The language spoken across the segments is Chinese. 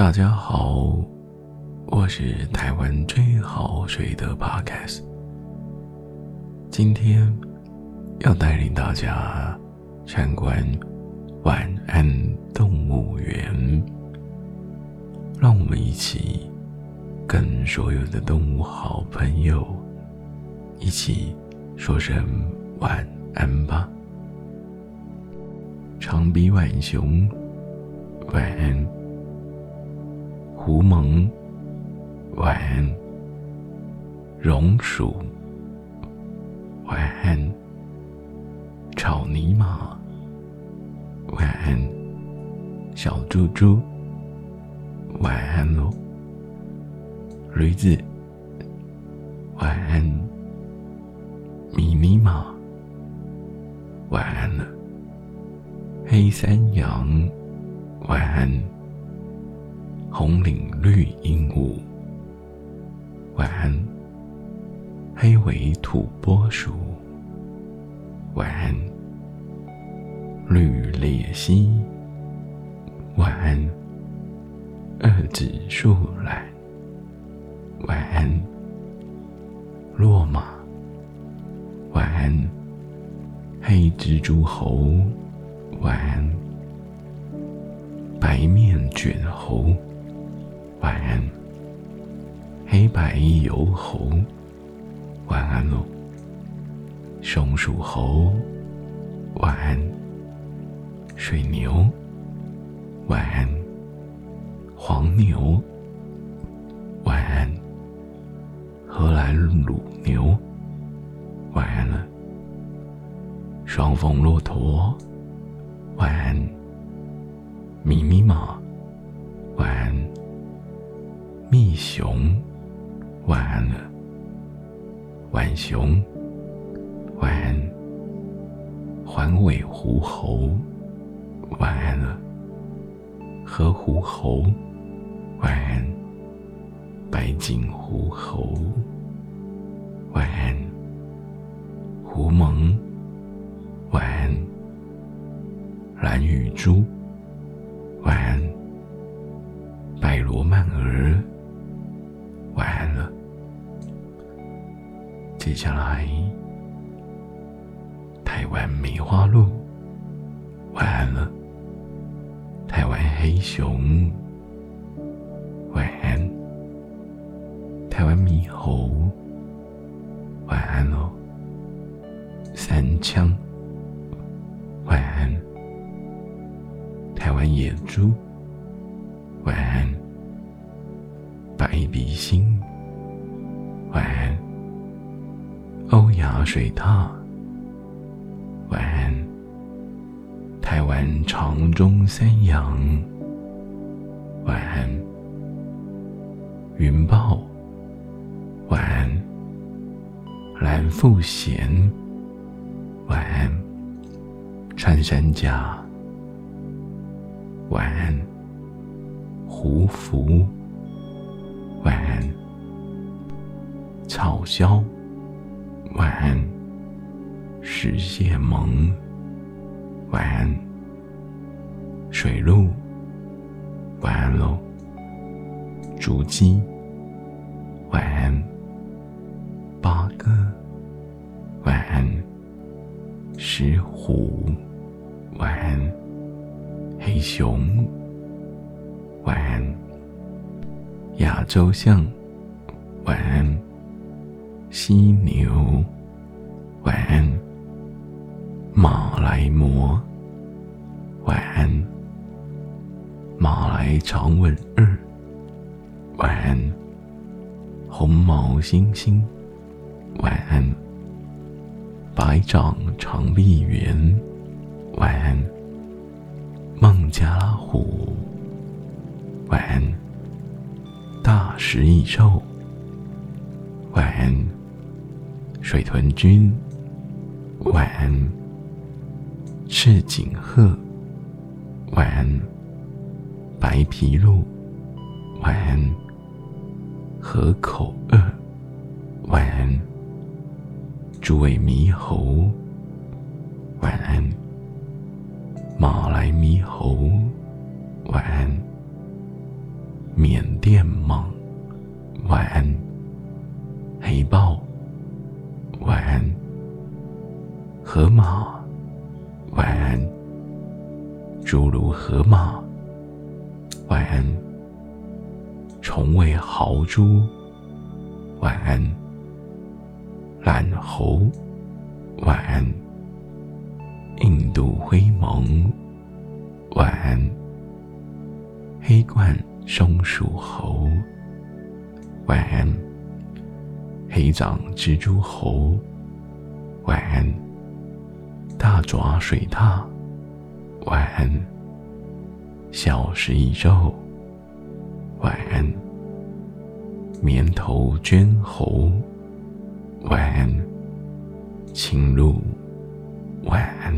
大家好，我是台湾最好睡的 Podcast。今天要带领大家参观晚安动物园，让我们一起跟所有的动物好朋友一起说声晚安吧。长鼻浣熊，晚安。狐獴，晚安；榕鼠，晚安；草泥马，晚安；小猪猪，晚安喽；驴子，晚安；迷你马，晚安了；黑山羊，晚安。红领绿鹦鹉，晚安；黑尾土拨鼠，晚安；绿鬣蜥，晚安；二指树懒，晚安；骆马，晚安；黑蜘蛛猴，晚安；白面卷猴。晚安，黑白游猴，晚安喽。松鼠猴，晚安。水牛，晚安。黄牛，晚安。荷兰乳牛，晚安了。双峰骆驼，晚安。咪咪马。一熊，晚安了。浣熊，晚安。环尾狐猴，晚安。了。河狐猴，晚安。白颈狐猴，晚安。狐獴，晚安。蓝羽猪，晚安。白罗曼儿晚安了。接下来，台湾梅花鹿，晚安了。台湾黑熊，晚安。台湾猕猴，晚安喽。三枪，晚安。台湾野猪，水獭，晚安。台湾长中山羊，晚安。云豹，晚安。蓝腹鹇，晚安。穿山甲，晚安。胡蝠，晚安。草鸮。晚安，石蟹萌。晚安，水鹿。晚安喽，竹鸡。晚安，八哥。晚安，石虎。晚安，黑熊。晚安，亚洲象。晚安。犀牛，晚安。马来貘，晚安。马来长吻二，晚安。红毛猩猩，晚安。白掌长臂猿，晚安。孟加拉虎，晚安。大食蚁兽，晚安。水豚君，晚安。赤颈鹤，晚安。白皮鹿，晚安。河口鳄，晚安。诸位猕猴，晚安。马来猕猴，晚安。缅甸蟒，晚安；黑豹，晚安；河马，晚安；侏儒河马，晚安；虫尾豪猪，晚安；懒猴，晚安；印度灰蒙，晚安；黑冠。松鼠猴，晚安。黑掌蜘蛛猴，晚安。大爪水獭，晚安。小食蚁兽，晚安。棉头绢猴，晚安。青鹿，晚安。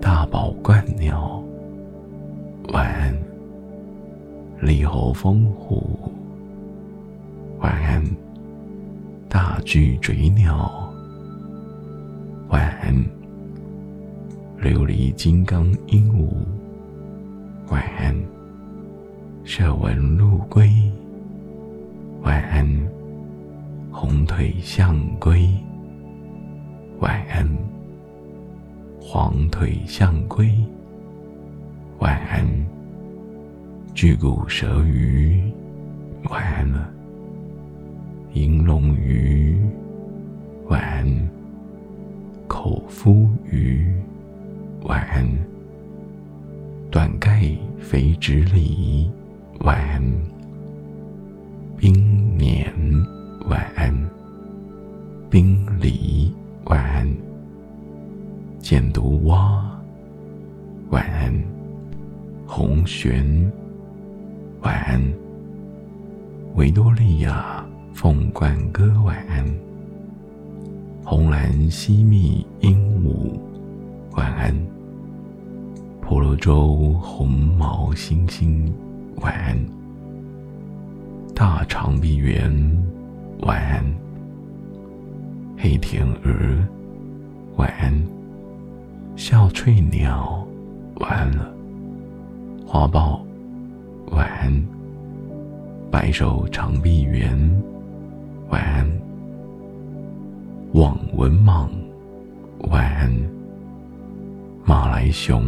大宝冠鸟，晚安。立候风虎，晚安；大巨嘴鸟，晚安；琉璃金刚鹦鹉，晚安；射纹陆龟，晚安；红腿象龟，晚安；黄腿象龟，晚安。巨骨舌鱼，晚安了。银龙鱼，晚安。口夫鱼，晚安。短盖肥直鲤，晚安。冰鲶，晚安。冰鲤，晚安。箭毒蛙，晚安。红旋。晚安，维多利亚凤冠哥。晚安，红蓝西密鹦鹉。晚安，婆罗洲红毛猩猩。晚安，大长臂猿。晚安，黑天鹅。晚安，笑翠鸟。晚安了，花豹。晚安，白手长臂猿。晚安，网纹蟒。晚安，马来熊。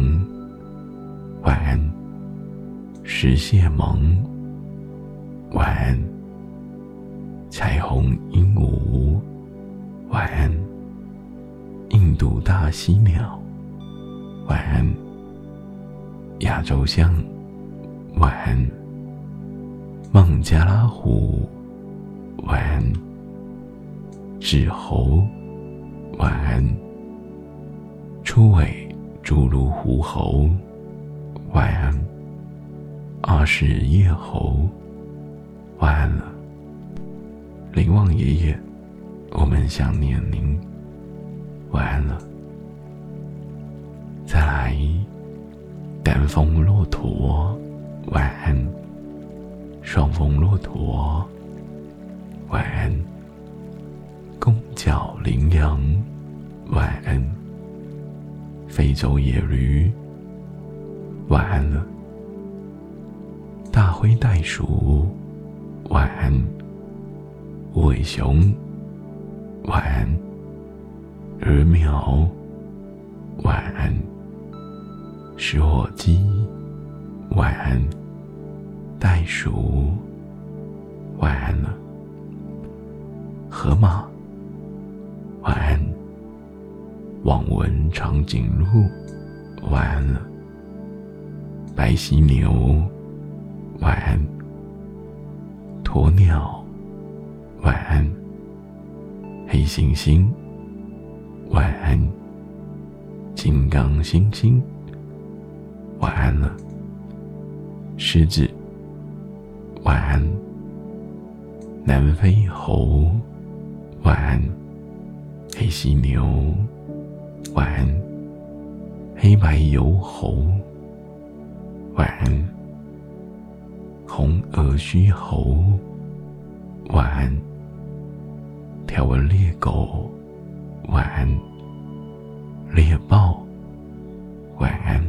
晚安，石蟹獴。晚安，彩虹鹦鹉。晚安，印度大犀鸟。晚安，亚洲象。晚安，孟加拉虎。晚安，纸猴。晚安，初尾侏儒狐猴。晚安，二是夜猴。晚安了，林旺爷爷，我们想念您。晚安了，再来，丹峰骆驼。晚安，双峰骆驼。晚安，公角羚羊。晚安，非洲野驴。晚安了，大灰袋鼠。晚安，无尾熊。晚安，鹅苗。晚安，食火鸡。晚安，袋鼠。晚安了，河马。晚安，网纹长颈鹿。晚安了，白犀牛。晚安，鸵鸟。晚安，黑猩猩。晚安，金刚猩猩。晚安了。狮子，晚安。南非猴，晚安。黑犀牛，晚安。黑白油猴，晚安。红额须猴，晚安。条纹猎狗，晚安。猎豹，晚安。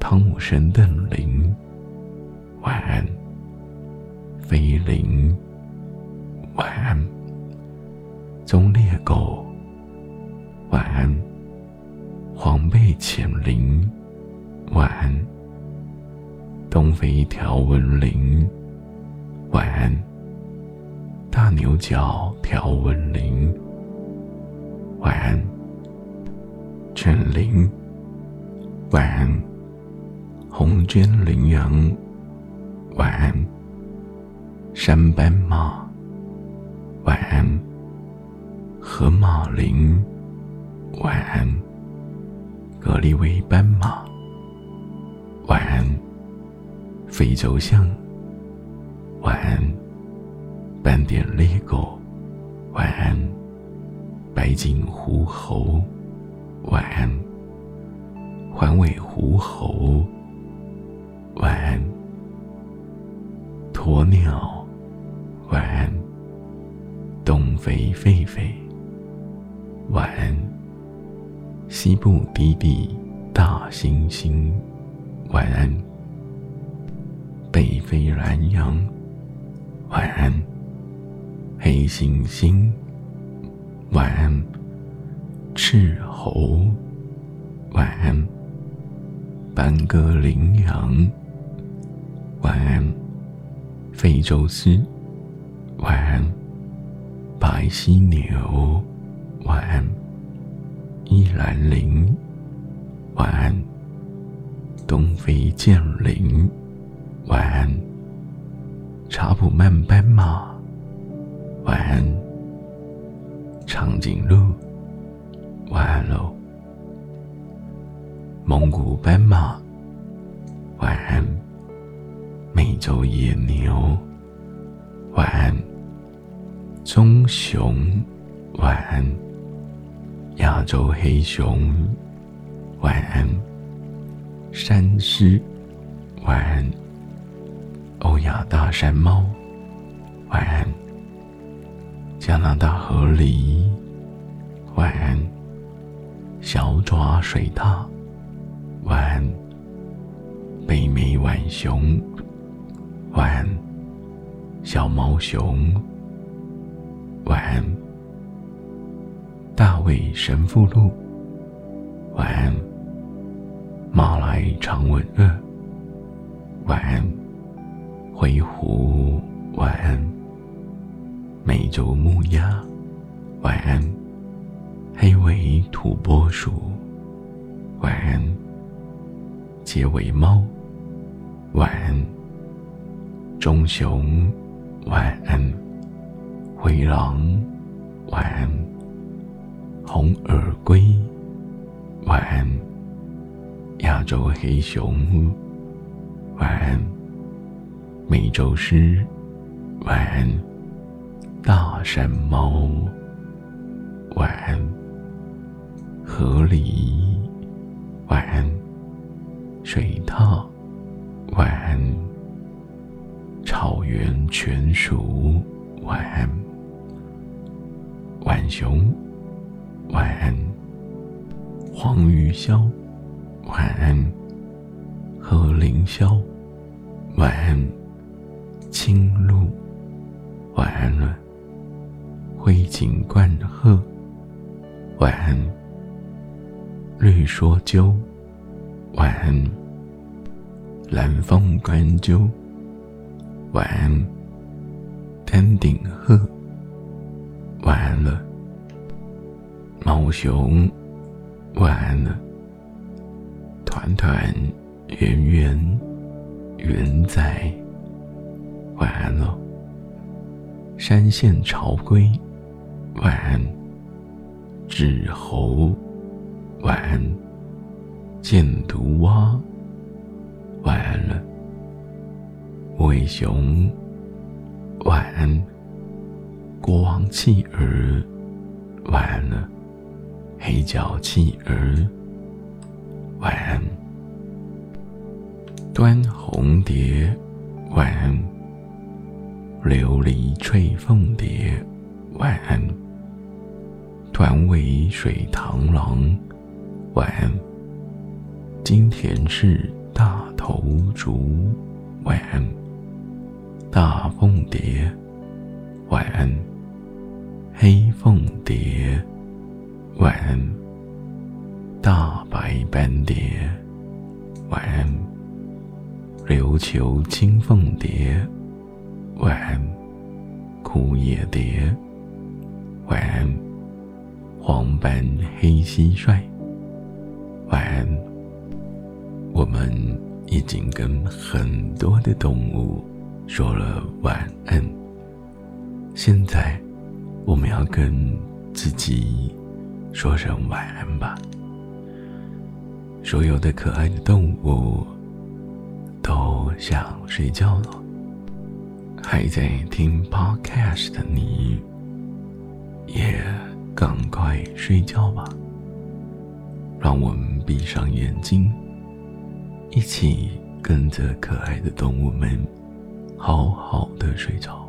汤姆森邓林，晚安。飞灵，条纹羚，晚安。大牛角条纹羚，晚安。犬羚，晚安。红肩羚羊，晚安。山斑马，晚安；河马羚，晚安；格利威斑马，晚安；非洲象，晚安；斑点猎狗，晚安；白颈狐猴，晚安；环尾狐猴，晚安；鸵鸟。晚安，东非狒狒。晚安，西部低地大猩猩。晚安，北非蓝羊。晚安，黑猩猩。晚安，赤猴。晚安，班戈羚羊。晚安，非洲狮。晚安，白犀牛。晚安，依兰羚。晚安，东非剑羚。晚安，查普曼斑马。晚安，长颈鹿。晚安喽，蒙古斑马。晚安，美洲野牛。晚安。棕熊，晚安；亚洲黑熊，晚安；山狮，晚安；欧亚大山猫，晚安；加拿大河狸，晚安；小爪水獭，晚安；北美浣熊，晚安；小毛熊。晚安，大卫神父鹿。晚安，马来长吻鳄。晚安，灰狐。晚安，美洲木鸭。晚安，黑尾土拨鼠。晚安，结尾猫。晚安，棕熊。晚安。灰狼，晚安；红耳龟，晚安；亚洲黑熊，晚安；美洲狮，晚安；大山猫，晚安；河狸，晚安；水獭，晚安；草原犬鼠，晚安。浣熊，晚安；黄鱼鸮，晚安；和凌霄，晚安；青鹭，晚安了；灰颈冠鹤，晚安；绿说鸠，晚安；蓝凤冠鸠，晚安；丹顶鹤。晚安了，猫熊。晚安了，团团圆圆圆仔。晚安了，山线朝归。晚安，纸猴。晚安，箭毒蛙。晚安了，尾熊。晚安。国王企鹅，晚安了；黑脚企鹅，晚安；端红蝶，晚安；琉璃翠凤蝶，晚安；团尾水螳螂，晚安；金田氏大头竹，晚安；大凤蝶，晚安；黑凤蝶，晚安；大白斑蝶，晚安；琉球青凤蝶，晚安；枯叶蝶，晚安；黄斑黑蟋蟀，晚安。我们已经跟很多的动物说了晚安，现在我们要跟自己说声晚安吧。所有的可爱的动物都想睡觉了，还在听 Podcast 的你，也赶快睡觉吧。让我们闭上眼睛。一起跟着可爱的动物们，好好的睡着。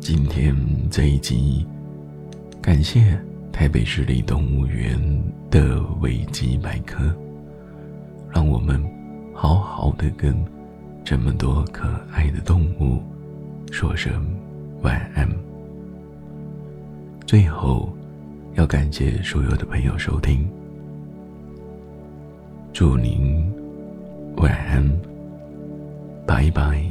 今天这一集，感谢台北市立动物园的维基百科，让我们好好的跟这么多可爱的动物说声晚安。最后，要感谢所有的朋友收听。祝您晚安，拜拜。